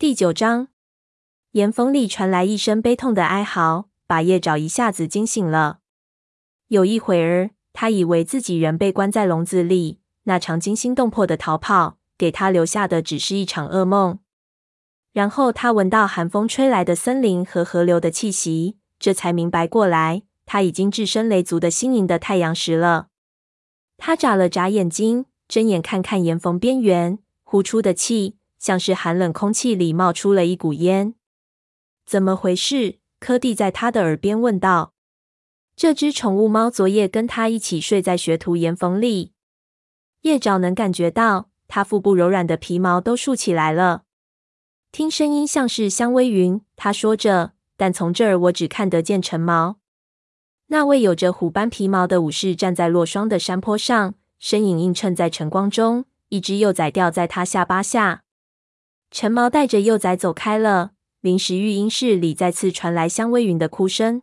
第九章，岩缝里传来一声悲痛的哀嚎，把叶爪一下子惊醒了。有一会儿，他以为自己仍被关在笼子里，那场惊心动魄的逃跑，给他留下的只是一场噩梦。然后他闻到寒风吹来的森林和河流的气息，这才明白过来，他已经置身雷族的心灵的太阳石了。他眨了眨眼睛，睁眼看看岩缝边缘，呼出的气像是寒冷空气里冒出了一股烟。怎么回事？柯蒂在他的耳边问道。这只宠物猫昨夜跟他一起睡在学徒岩缝里。叶爪能感觉到，他腹部柔软的皮毛都竖起来了。听声音像是香微云，他说着，但从这儿我只看得见陈毛。那位有着虎斑皮毛的武士站在落霜的山坡上，身影映衬在晨光中。一只幼崽吊在他下巴下。陈毛带着幼崽走开了。临时育婴室里再次传来香微云的哭声。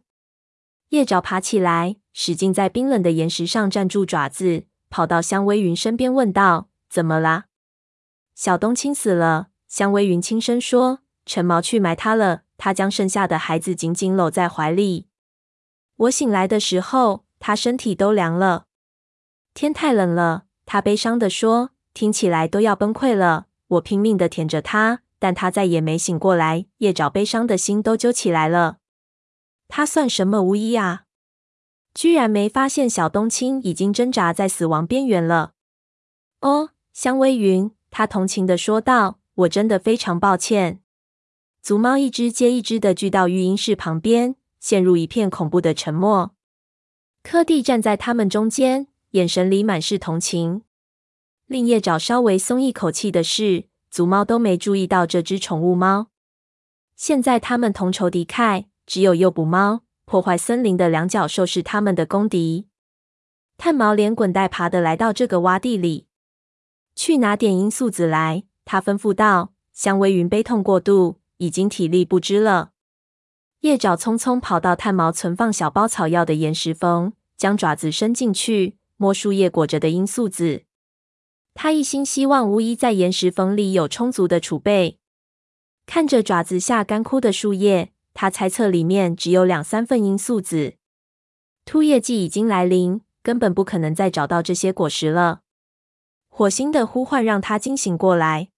叶爪爬起来，使劲在冰冷的岩石上站住爪子，跑到香微云身边问道：“怎么啦？”小冬青死了。香微云轻声说：“陈毛去埋他了。”他将剩下的孩子紧紧搂在怀里。我醒来的时候，他身体都凉了。天太冷了，他悲伤地说，听起来都要崩溃了。我拼命的舔着它，但它再也没醒过来。叶爪悲伤的心都揪起来了。他算什么巫医啊？居然没发现小冬青已经挣扎在死亡边缘了。哦，香微云，他同情的说道。我真的非常抱歉。族猫一只接一只的聚到育婴室旁边，陷入一片恐怖的沉默。柯蒂站在他们中间，眼神里满是同情。令叶爪稍微松一口气的是，族猫都没注意到这只宠物猫。现在他们同仇敌忾，只有诱捕猫、破坏森林的两脚兽是他们的公敌。炭毛连滚带爬的来到这个洼地里，去拿点罂粟籽来。他吩咐道：“香微云悲痛过度，已经体力不支了。”叶爪匆匆跑到炭毛存放小包草药的岩石缝，将爪子伸进去，摸树叶裹着的罂粟籽。他一心希望巫医在岩石缝里有充足的储备。看着爪子下干枯的树叶，他猜测里面只有两三份罂粟籽。秃叶季已经来临，根本不可能再找到这些果实了。火星的呼唤让他惊醒过来。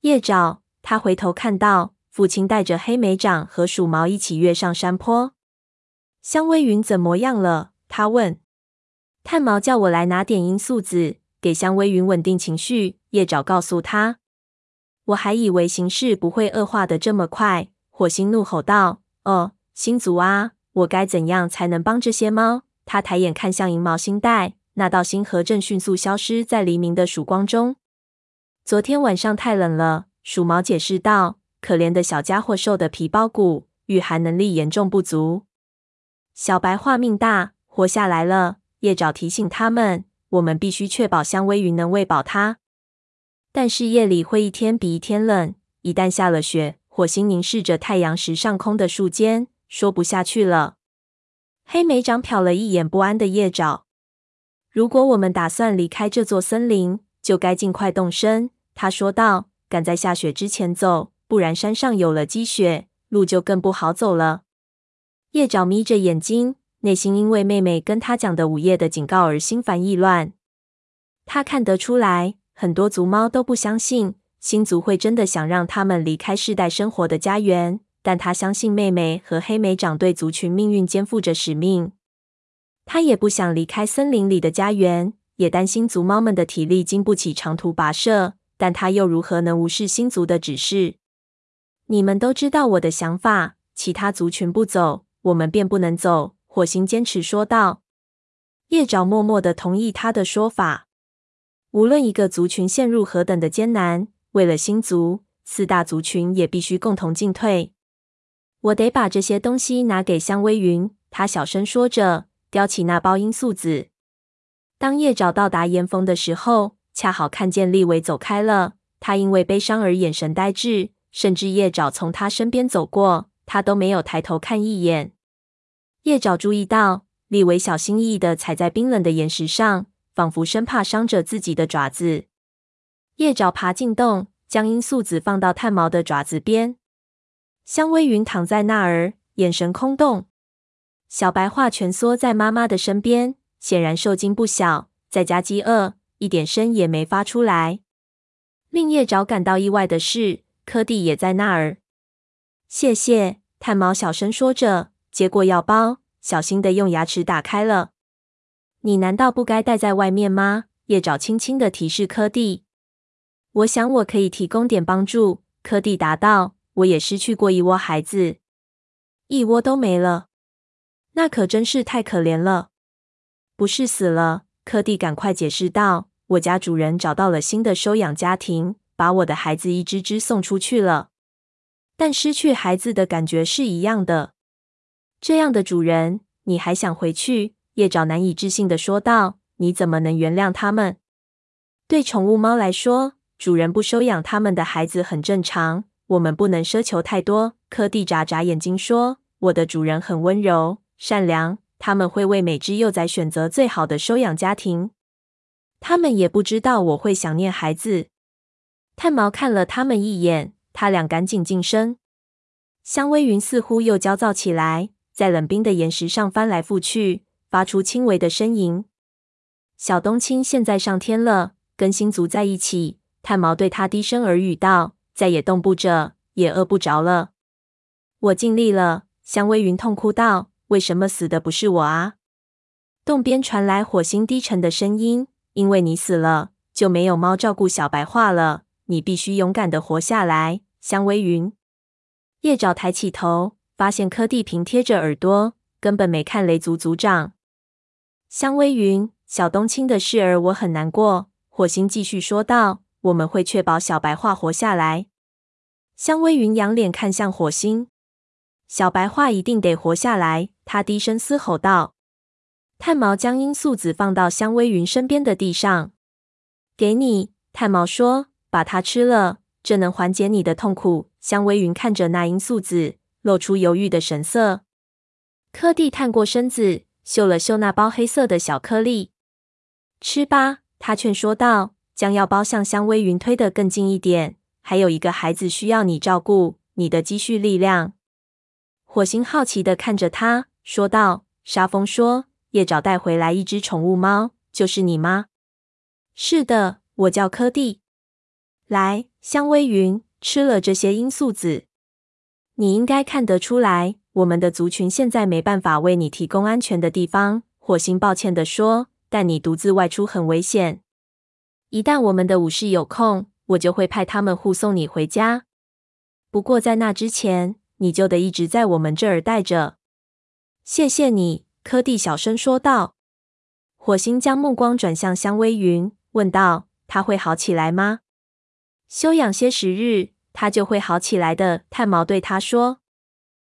叶爪，他回头看到父亲带着黑莓掌和鼠毛一起跃上山坡。香微云怎么样了？他问。炭毛叫我来拿点罂粟籽，给香微云稳定情绪。叶爪告诉他。我还以为形势不会恶化得这么快。火星怒吼道：“哦，星族啊，我该怎样才能帮这些猫？”他抬眼看向银毛星带，那道星河正迅速消失在黎明的曙光中。昨天晚上太冷了，鼠毛解释道。可怜的小家伙瘦得皮包骨，御寒能力严重不足。小白话命大，活下来了。叶爪提醒他们，我们必须确保香微云能喂饱它。但是夜里会一天比一天冷，一旦下了雪，火星凝视着太阳石上空的树尖，说不下去了。黑莓长瞟了一眼不安的叶爪。如果我们打算离开这座森林，就该尽快动身。他说道：“赶在下雪之前走，不然山上有了积雪，路就更不好走了。”叶爪眯着眼睛，内心因为妹妹跟他讲的午夜的警告而心烦意乱。他看得出来，很多族猫都不相信星族会真的想让他们离开世代生活的家园，但他相信妹妹和黑莓长对族群命运肩负着使命。他也不想离开森林里的家园，也担心族猫们的体力经不起长途跋涉。但他又如何能无视星族的指示？你们都知道我的想法，其他族群不走，我们便不能走。火星坚持说道。叶爪默默的同意他的说法。无论一个族群陷入何等的艰难，为了星族，四大族群也必须共同进退。我得把这些东西拿给香微云。他小声说着，叼起那包罂粟籽。当叶爪到达岩峰的时候，恰好看见利维走开了，他因为悲伤而眼神呆滞，甚至叶爪从他身边走过，他都没有抬头看一眼。叶爪注意到利维小心翼翼地踩在冰冷的岩石上，仿佛生怕伤着自己的爪子。叶爪爬进洞，将罂粟籽放到炭毛的爪子边。香微云躺在那儿，眼神空洞。小白樺蜷缩在妈妈的身边，显然受惊不小，再加饥饿，一点声也没发出来。令叶爪感到意外的是，柯蒂也在那儿。谢谢，炭毛小声说着，接过药包，小心的用牙齿打开了。你难道不该待在外面吗？叶爪轻轻的提示柯蒂。我想我可以提供点帮助，柯蒂答道。我也失去过一窝孩子，一窝都没了。那可真是太可怜了。不是死了，柯蒂赶快解释道。我家主人找到了新的收养家庭，把我的孩子一只只送出去了。但失去孩子的感觉是一样的。这样的主人，你还想回去？叶爪难以置信地说道。你怎么能原谅他们？对宠物猫来说，主人不收养他们的孩子很正常。我们不能奢求太多。柯蒂眨眨眼睛说：“我的主人很温柔。”善良，他们会为每只幼崽选择最好的收养家庭。他们也不知道我会想念孩子。炭毛看了他们一眼，他俩赶紧噤声。香薇云似乎又焦躁起来，在冷冰的岩石上翻来覆去，发出轻微的呻吟。小冬青现在上天了，跟星族在一起。炭毛对他低声耳语道：“再也动不着，也饿不着了。”我尽力了。香薇云痛哭道。为什么死的不是我啊？洞边传来火星低沉的声音：“因为你死了，就没有猫照顾小白樺了。你必须勇敢的活下来。”香薇云。叶爪抬起头，发现柯蒂平贴着耳朵，根本没看雷族族长。香薇云，小冬青的事儿我很难过。火星继续说道：“我们会确保小白樺活下来。”香薇云仰脸看向火星。小白话一定得活下来，他低声嘶吼道。炭毛将罂粟籽放到香薇云身边的地上，给你。炭毛说：“把它吃了，这能缓解你的痛苦。”香薇云看着那罂粟籽，露出犹豫的神色。柯蒂探过身子，嗅了嗅那包黑色的小颗粒。吃吧，他劝说道，将药包向香薇云推得更近一点。还有一个孩子需要你照顾，你的积蓄力量。火星好奇的看着他，说道：“沙风说，叶爪带回来一只宠物猫，就是你吗？”“是的，我叫柯蒂。”“来，香薇云，吃了这些罂粟籽，你应该看得出来，我们的族群现在没办法为你提供安全的地方。”火星抱歉地说，“但你独自外出很危险。一旦我们的武士有空，我就会派他们护送你回家。不过在那之前……”你就得一直在我们这儿待着。谢谢你，柯蒂小声说道。火星将目光转向香薇云，问道：“他会好起来吗？”休养些时日，他就会好起来的。炭毛对他说：“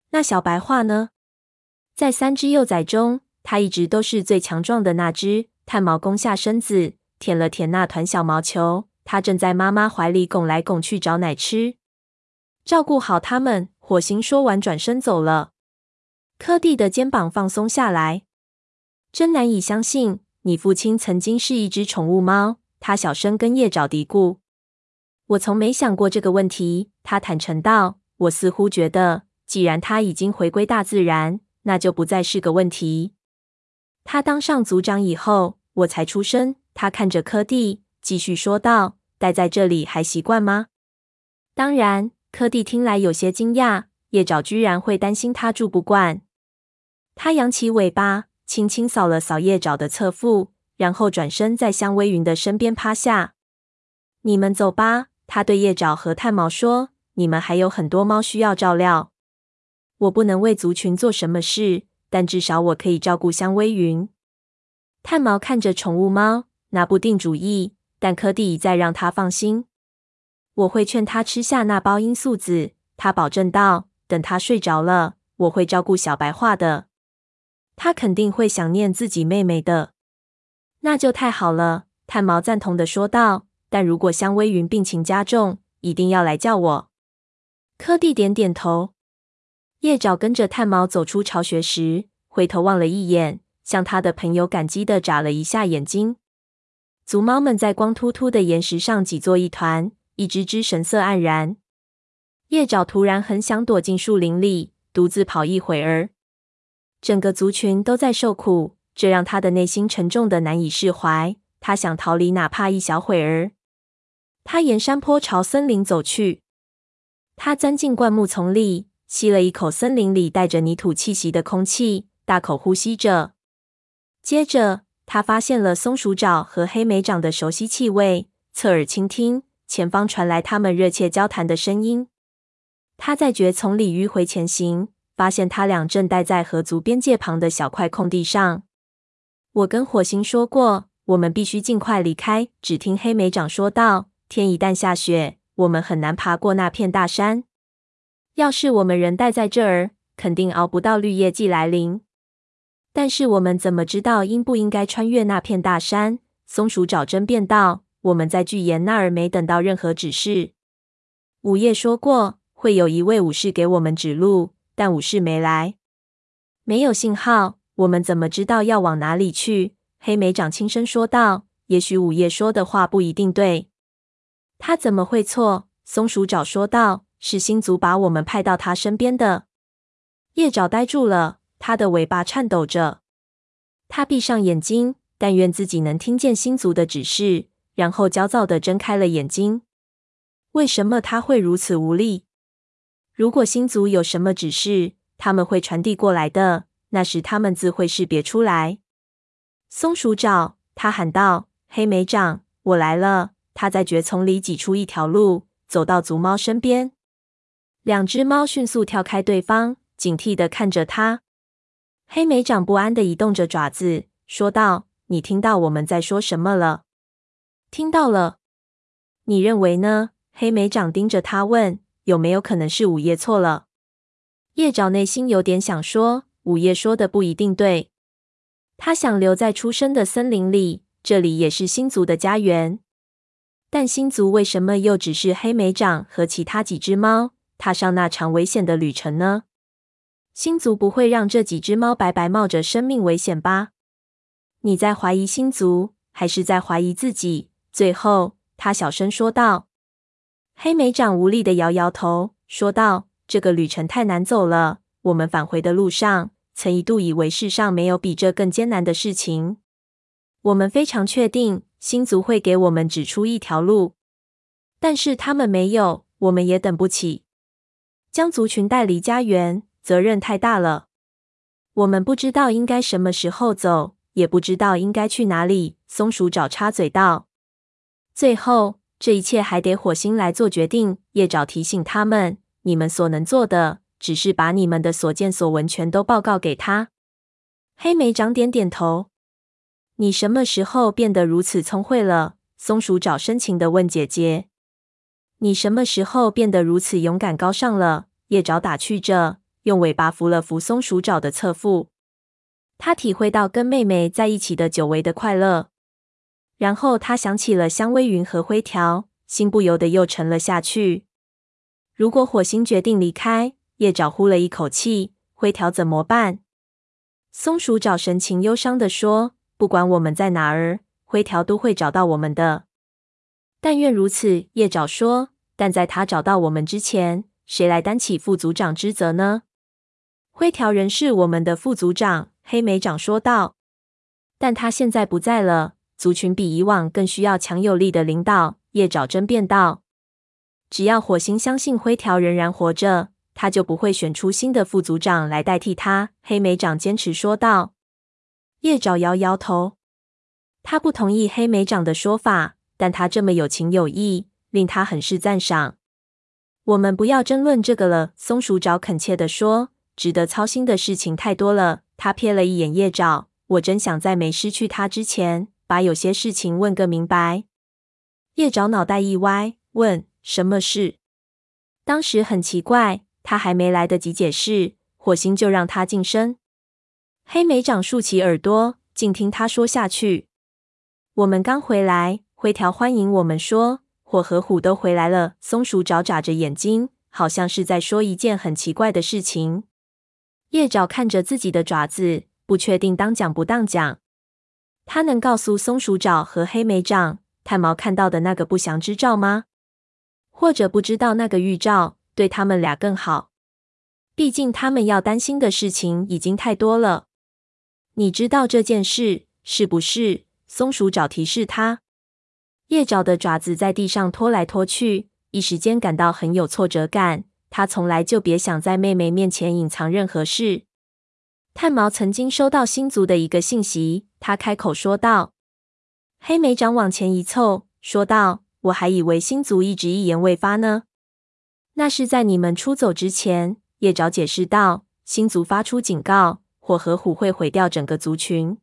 那小白话呢？在三只幼崽中，它一直都是最强壮的那只。”炭毛弓下身子，舔了舔那团小毛球。它正在妈妈怀里拱来拱去找奶吃。照顾好它们。火星说完，转身走了。柯蒂的肩膀放松下来。真难以相信，你父亲曾经是一只宠物猫。他小声跟叶爪嘀咕：“我从没想过这个问题。”他坦诚道：“我似乎觉得，既然他已经回归大自然，那就不再是个问题。”他当上族长以后，我才出生。他看着柯蒂，继续说道：“待在这里还习惯吗？”“当然。”柯蒂听来有些惊讶，叶爪居然会担心他住不惯。他扬起尾巴，轻轻扫了扫叶爪的侧腹，然后转身在香薇云的身边趴下。“你们走吧。”他对叶爪和炭毛说，“你们还有很多猫需要照料。我不能为族群做什么事，但至少我可以照顾香薇云。”炭毛看着宠物猫，拿不定主意，但柯蒂一再让他放心。我会劝他吃下那包罂粟籽，他保证道。等他睡着了，我会照顾小白樺的。他肯定会想念自己妹妹的。那就太好了，炭毛赞同的说道。但如果香薇云病情加重，一定要来叫我。柯蒂点点头。叶爪跟着炭毛走出巢穴时，回头望了一眼，向他的朋友感激地眨了一下眼睛。族猫们在光秃秃的岩石上挤作一团。一只只神色黯然。叶爪突然很想躲进树林里，独自跑一会儿。整个族群都在受苦，这让他的内心沉重的难以释怀。他想逃离，哪怕一小会儿。他沿山坡朝森林走去。他钻进灌木丛里，吸了一口森林里带着泥土气息的空气，大口呼吸着。接着，他发现了松鼠爪和黑莓掌的熟悉气味，侧耳倾听，前方传来他们热切交谈的声音。他在蕨丛里迂回前行，发现他俩正待在河族边界旁的小块空地上。我跟火星说过，我们必须尽快离开。只听黑莓掌说道：“天一旦下雪，我们很难爬过那片大山。要是我们人待在这儿，肯定熬不到绿叶季来临。但是我们怎么知道应不应该穿越那片大山？”松鼠找争辩道：“我们在巨岩那儿没等到任何指示。午夜说过。”会有一位武士给我们指路，但武士没来，没有信号，我们怎么知道要往哪里去？黑莓长轻声说道：“也许午夜说的话不一定对。”他怎么会错？松鼠爪说道：“是星族把我们派到他身边的。”叶爪呆住了，他的尾巴颤抖着。他闭上眼睛，但愿自己能听见星族的指示，然后焦躁地睁开了眼睛。为什么他会如此无力？如果星族有什么指示，他们会传递过来的。那时他们自会识别出来。松鼠爪，他喊道：“黑莓掌，我来了。”他在蕨丛里挤出一条路，走到族猫身边。两只猫迅速跳开对方，警惕的看着他。黑莓掌不安的移动着爪子，说道：“你听到我们在说什么了？”“听到了。”“你认为呢？”黑莓掌盯着他问。有没有可能是午夜错了？叶爪内心有点想说，午夜说的不一定对。他想留在出生的森林里，这里也是星族的家园。但星族为什么又只是黑莓掌和其他几只猫踏上那场危险的旅程呢？星族不会让这几只猫白白冒着生命危险吧？你在怀疑星族，还是在怀疑自己？最后，他小声说道。黑莓掌无力地摇摇头，说道：“这个旅程太难走了。我们返回的路上，曾一度以为世上没有比这更艰难的事情。我们非常确定星族会给我们指出一条路，但是他们没有，我们也等不起。将族群带离家园，责任太大了。我们不知道应该什么时候走，也不知道应该去哪里。”松鼠爪插嘴道。最后。这一切还得火星来做决定。叶爪提醒他们：“你们所能做的，只是把你们的所见所闻全都报告给他。”黑莓长点点头。“你什么时候变得如此聪慧了？”松鼠爪深情地问姐姐。“你什么时候变得如此勇敢高尚了？”叶爪打趣着，用尾巴扶了扶松鼠爪的侧腹。他体会到跟妹妹在一起的久违的快乐。然后他想起了香微云和灰条，心不由得又沉了下去。如果火星决定离开，叶爪呼了一口气，灰条怎么办？松鼠爪神情忧伤地说：“不管我们在哪儿，灰条都会找到我们的。但愿如此。”叶爪说：“但在他找到我们之前，谁来担起副组长之责呢？”灰条仍是我们的副组长，黑莓长说道。但他现在不在了。族群比以往更需要强有力的领导。叶爪争辩道：“只要火星相信灰条仍然活着，他就不会选出新的副组长来代替他。”黑莓长坚持说道。叶爪摇摇头，他不同意黑莓长的说法，但他这么有情有义，令他很是赞赏。我们不要争论这个了，松鼠爪恳切地说：“值得操心的事情太多了。”他瞥了一眼叶爪，我真想在没失去他之前。把有些事情问个明白。叶爪脑袋一歪，问：“什么事？”当时很奇怪，他还没来得及解释，火星就让他噤声。黑莓长竖起耳朵，静听他说下去。我们刚回来，灰条欢迎我们说，火和虎都回来了。松鼠爪眨着眼睛，好像是在说一件很奇怪的事情。叶爪看着自己的爪子，不确定当讲不当讲。他能告诉松鼠爪和黑莓掌，炭毛看到的那个不祥之兆吗？或者不知道那个预兆对他们俩更好。毕竟他们要担心的事情已经太多了。你知道这件事是不是？松鼠爪提示他。叶爪的爪子在地上拖来拖去，一时间感到很有挫折感。他从来就别想在妹妹面前隐藏任何事。炭毛曾经收到星族的一个信息，他开口说道。黑莓长往前一凑，说道：“我还以为星族一直一言未发呢。那是在你们出走之前。”叶爪解释道：“星族发出警告，火和虎会毁掉整个族群。”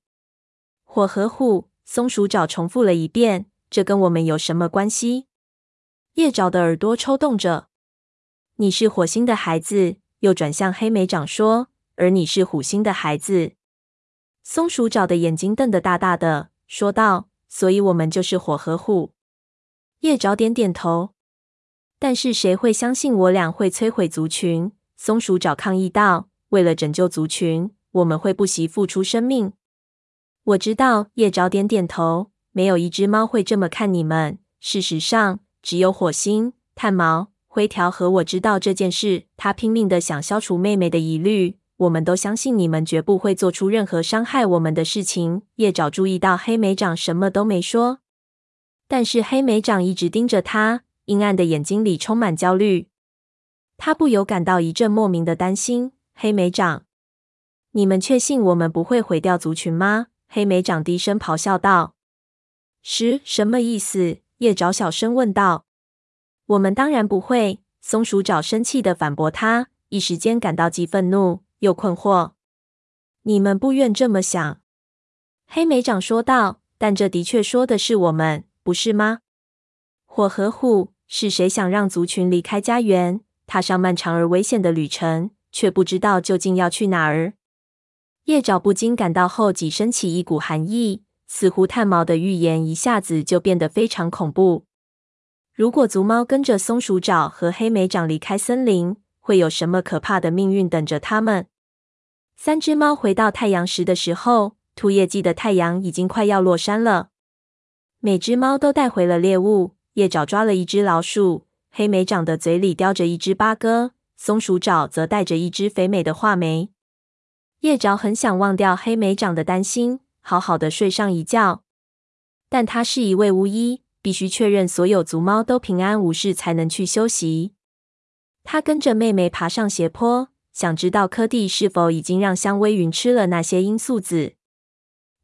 火和虎，松鼠爪重复了一遍：“这跟我们有什么关系？”叶爪的耳朵抽动着。“你是火星的孩子。”又转向黑莓长说：“而你是虎星的孩子。”松鼠爪的眼睛瞪得大大的，说道。所以，我们就是火和虎。叶爪点点头。但是，谁会相信我俩会摧毁族群？松鼠爪抗议道：“为了拯救族群，我们会不惜付出生命。”我知道。叶爪点点头。没有一只猫会这么看你们。事实上，只有火星、炭毛、灰条和我知道这件事。他拼命的想消除妹妹的疑虑。我们都相信你们绝不会做出任何伤害我们的事情。叶爪注意到黑莓长什么都没说，但是黑莓长一直盯着他，阴暗的眼睛里充满焦虑。他不由感到一阵莫名的担心。黑莓长，你们确信我们不会毁掉族群吗？黑莓长低声咆哮道。十什么意思？叶爪小声问道。我们当然不会。松鼠爪生气的反驳他，一时间感到既愤怒。又困惑，你们不愿这么想，黑莓长说道。但这的确说的是我们，不是吗？火和虎，是谁想让族群离开家园，踏上漫长而危险的旅程，却不知道究竟要去哪儿？叶爪不禁感到后脊升起一股寒意，似乎炭毛的预言一下子就变得非常恐怖。如果族猫跟着松鼠爪和黑莓长离开森林，会有什么可怕的命运等着他们？三只猫回到太阳石的时候，兔叶季的太阳已经快要落山了。每只猫都带回了猎物。叶爪抓了一只老鼠，黑莓长的嘴里叼着一只八哥，松鼠爪则带着一只肥美的画眉。叶爪很想忘掉黑莓长的担心，好好的睡上一觉。但他是一位巫医，必须确认所有族猫都平安无事才能去休息。他跟着妹妹爬上斜坡，想知道柯蒂是否已经让香薇云吃了那些罂粟籽。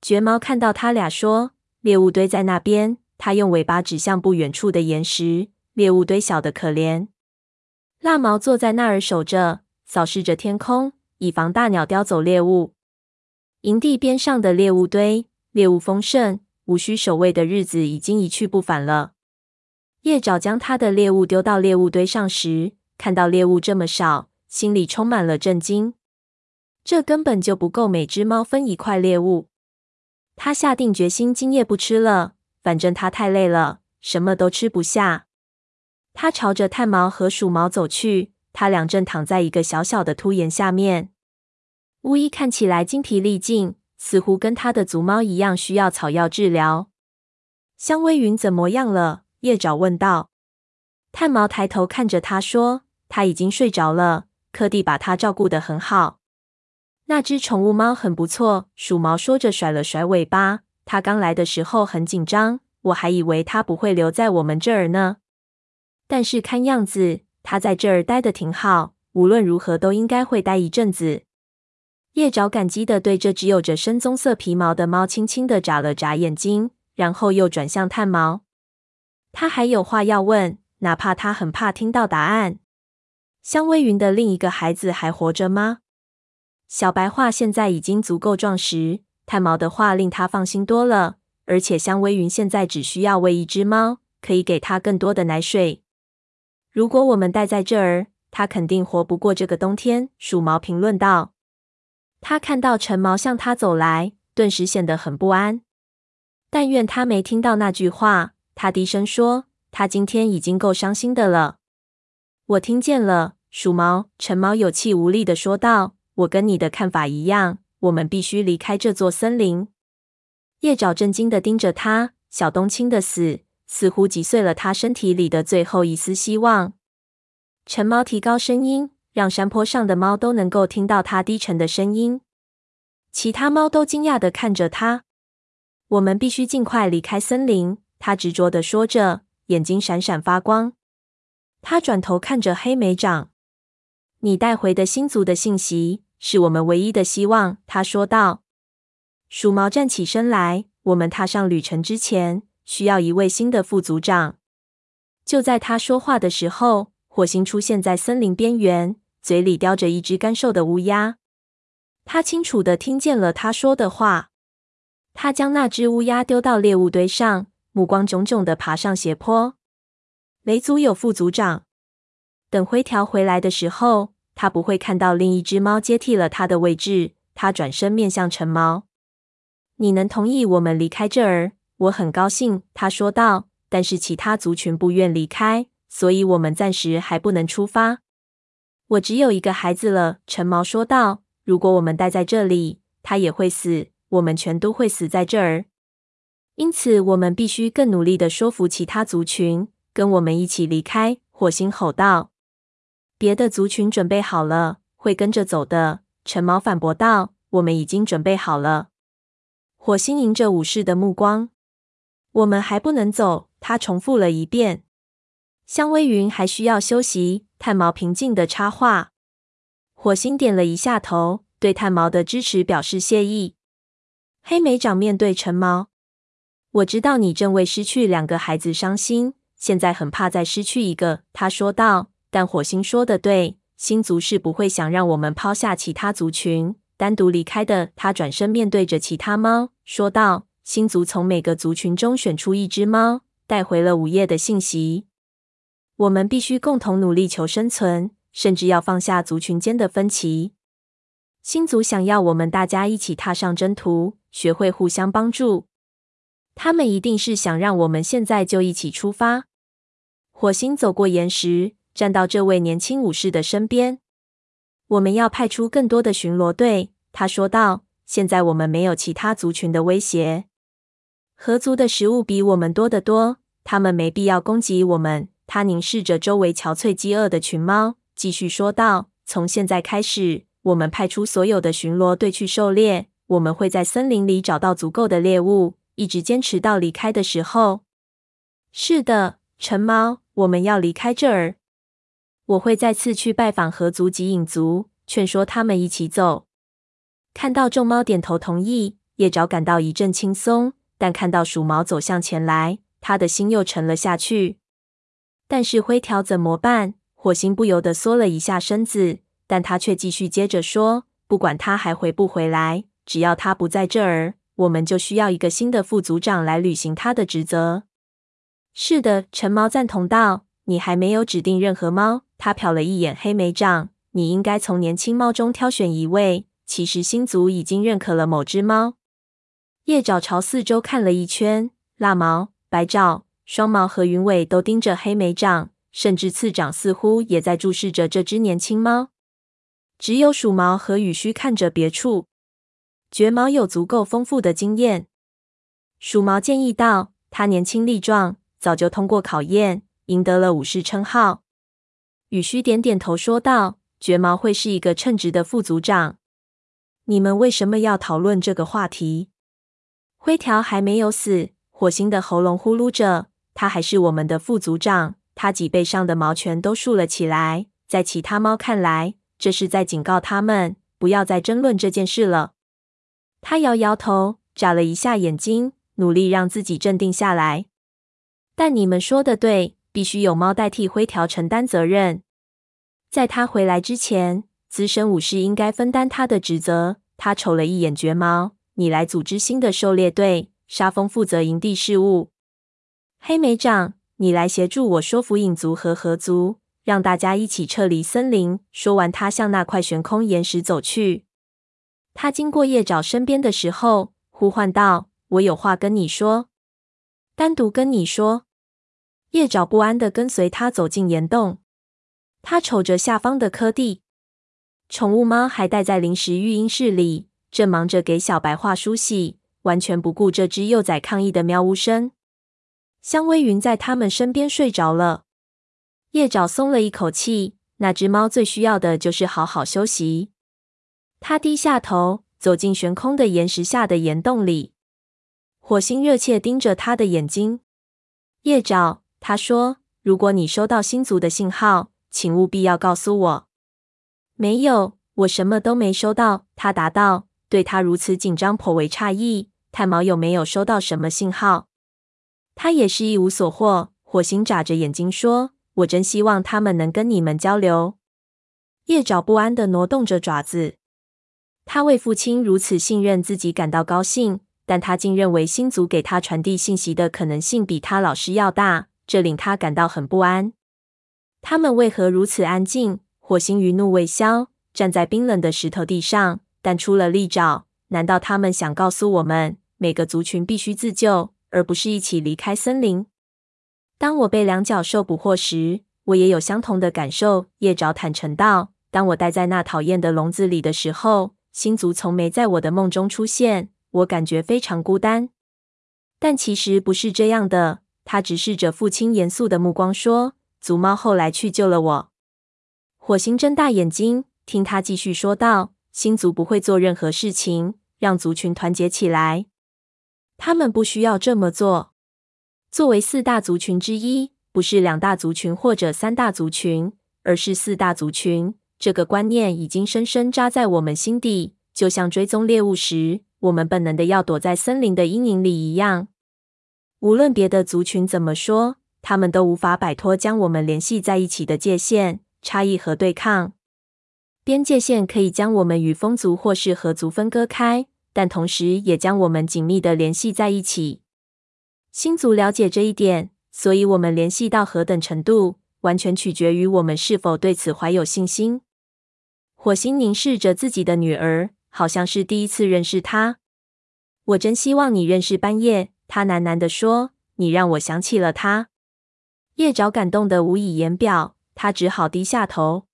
绝猫看到他俩说：“猎物堆在那边。”他用尾巴指向不远处的岩石。猎物堆小的可怜。蜡毛坐在那儿守着，扫视着天空，以防大鸟叼走猎物。营地边上的猎物堆，猎物丰盛，无需守卫的日子已经一去不返了。叶爪将他的猎物丢到猎物堆上时，看到猎物这么少，心里充满了震惊。这根本就不够每只猫分一块猎物。他下定决心，今夜不吃了，反正他太累了，什么都吃不下。他朝着炭毛和鼠毛走去，他俩正躺在一个小小的凸岩下面。巫医看起来精疲力尽，似乎跟他的族猫一样需要草药治疗。香薇云怎么样了？叶爪问道。炭毛抬头看着他说：“他已经睡着了，柯蒂把他照顾得很好。那只宠物猫很不错。”鼠毛说着甩了甩尾巴。他刚来的时候很紧张，我还以为他不会留在我们这儿呢。但是看样子他在这儿待得挺好，无论如何都应该会待一阵子。叶爪感激的对这只有着深棕色皮毛的猫轻轻的眨了眨眼睛，然后又转向炭毛。他还有话要问。哪怕他很怕听到答案。香薇云的另一个孩子还活着吗？小白话现在已经足够壮实，炭毛的话令他放心多了。而且香薇云现在只需要喂一只猫，可以给他更多的奶水。如果我们待在这儿，他肯定活不过这个冬天。鼠毛评论道。他看到橙毛向他走来，顿时显得很不安。但愿他没听到那句话。他低声说。他今天已经够伤心的了，我听见了。鼠毛、橙毛有气无力的说道：“我跟你的看法一样，我们必须离开这座森林。”叶爪震惊的盯着他：“小冬青的死，似乎击碎了他身体里的最后一丝希望。橙猫提高声音，让山坡上的猫都能够听到它低沉的声音。其他猫都惊讶地看着他。我们必须尽快离开森林，他执着地说着，眼睛闪闪发光。他转头看着黑莓长：“你带回的星族的信息是我们唯一的希望。”他说道。鼠毛站起身来：“我们踏上旅程之前。”需要一位新的副组长。就在他说话的时候，火星出现在森林边缘，嘴里叼着一只干瘦的乌鸦。他清楚的听见了他说的话。他将那只乌鸦丢到猎物堆上，目光炯炯的爬上斜坡。雷族有副组长。等灰条回来的时候，他不会看到另一只猫接替了他的位置。他转身面向橙猫：“你能同意我们离开这儿？”我很高兴，他说道。但是其他族群不愿离开，所以我们暂时还不能出发。我只有一个孩子了，陈毛说道。如果我们待在这里，他也会死，我们全都会死在这儿。因此，我们必须更努力地说服其他族群跟我们一起离开。火星吼道。别的族群准备好了，会跟着走的。陈毛反驳道。我们已经准备好了。火星迎着武士的目光。我们还不能走，他重复了一遍。香薇云还需要休息。炭毛平静地插话。火星点了一下头，对炭毛的支持表示谢意。黑莓长面对橙毛：“我知道你正为失去两个孩子伤心，现在很怕再失去一个。”他说道。但火星说的对，星族是不会想让我们抛下其他族群，单独离开的。他转身面对着其他猫，说道。星族从每个族群中选出一只猫，带回了午夜的信息。我们必须共同努力求生存，甚至要放下族群间的分歧。星族想要我们大家一起踏上征途，学会互相帮助。他们一定是想让我们现在就一起出发。火星走过岩石，站到这位年轻武士的身边。我们要派出更多的巡逻队，他说道。现在我们没有其他族群的威胁。河族的食物比我们多得多，他们没必要攻击我们。他凝视着周围憔悴、饥饿的群猫，继续说道：“从现在开始，我们派出所有的巡逻队去狩猎。我们会在森林里找到足够的猎物，一直坚持到离开的时候。”是的，陈猫，我们要离开这儿。我会再次去拜访河族及影族，劝说他们一起走。看到众猫点头同意，叶爪感到一阵轻松。但看到鼠毛走向前来，他的心又沉了下去。但是灰条怎么办？火星不由得缩了一下身子，但他却继续接着说：“不管他还回不回来，只要他不在这儿，我们就需要一个新的副组长来履行他的职责。”是的，陈猫赞同道：“你还没有指定任何猫。”他瞟了一眼黑莓长：“你应该从年轻猫中挑选一位。其实星族已经认可了某只猫。”叶爪朝四周看了一圈，蜡毛、白爪、双毛和云尾都盯着黑莓长，甚至次长似乎也在注视着这只年轻猫。只有鼠毛和羽须看着别处。绝毛有足够丰富的经验，鼠毛建议道：“他年轻力壮，早就通过考验，赢得了武士称号。”羽须点点头说道：“绝毛会是一个称职的副族长。”你们为什么要讨论这个话题？灰条还没有死，火星的喉咙呼噜着。他还是我们的副族长。他脊背上的毛全都竖了起来。在其他猫看来，这是在警告他们不要再争论这件事了。他摇摇头，眨了一下眼睛，努力让自己镇定下来。但你们说的对，必须有猫代替灰条承担责任。在他回来之前，资深武士应该分担他的职责。他瞅了一眼绝毛。你来组织新的狩猎队，沙风负责营地事务。黑莓长，你来协助我说服影族和河族，让大家一起撤离森林。说完，他向那块悬空岩石走去。他经过叶爪身边的时候，呼唤道：“我有话跟你说，单独跟你说。”叶爪不安地跟随他走进岩洞。他瞅着下方的柯蒂，宠物猫还待在临时育婴室里。正忙着给小白画梳洗，完全不顾这只幼崽抗议的喵呜声。香微云在他们身边睡着了。叶爪松了一口气，那只猫最需要的就是好好休息。他低下头，走进悬空的岩石下的岩洞里。火星热切盯着他的眼睛。叶爪，他说：“如果你收到星族的信号，请务必要告诉我。”没有，我什么都没收到。他答道，对他如此紧张颇为诧异。探毛有没有收到什么信号？他也是一无所获。火星眨着眼睛说。我真希望他们能跟你们交流。叶爪不安地挪动着爪子。他为父亲如此信任自己感到高兴，但他竟认为星族给他传递信息的可能性比他老师要大，这令他感到很不安。他们为何如此安静？火星余怒未消，站在冰冷的石头地上，但出了利爪。难道他们想告诉我们，每个族群必须自救，而不是一起离开森林？当我被两角兽捕获时，我也有相同的感受。叶爪坦诚道：“当我待在那讨厌的笼子里的时候，星族从没在我的梦中出现，我感觉非常孤单。但其实不是这样的。”他直视着父亲严肃的目光说：“族猫后来去救了我。”火星睁大眼睛，听他继续说道：“星族不会做任何事情让族群团结起来，他们不需要这么做。”作为四大族群之一，不是两大族群或者三大族群，而是四大族群。这个观念已经深深扎在我们心底，就像追踪猎物时，我们本能的要躲在森林的阴影里一样。无论别的族群怎么说，他们都无法摆脱将我们联系在一起的界限、差异和对抗。边界线可以将我们与风族或是河族分割开，但同时也将我们紧密的联系在一起。星族了解这一点，所以我们联系到何等程度，完全取决于我们是否对此怀有信心。火星凝视着自己的女儿，好像是第一次认识她。我真希望你认识斑叶，他喃喃地说：“你让我想起了他。”叶爪感动得无以言表，他只好低下头。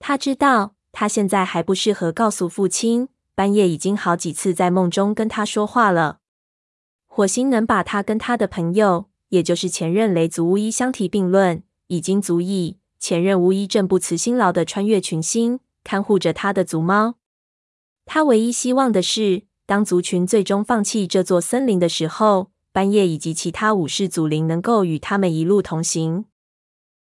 他知道，他现在还不适合告诉父亲，斑夜已经好几次在梦中跟他说话了。火星能把他跟他的朋友，也就是前任雷族巫医相提并论，已经足以。前任巫医正不辞辛劳的穿越群星，看护着他的族猫。他唯一希望的是，当族群最终放弃这座森林的时候，斑夜以及其他武士祖灵能够与他们一路同行。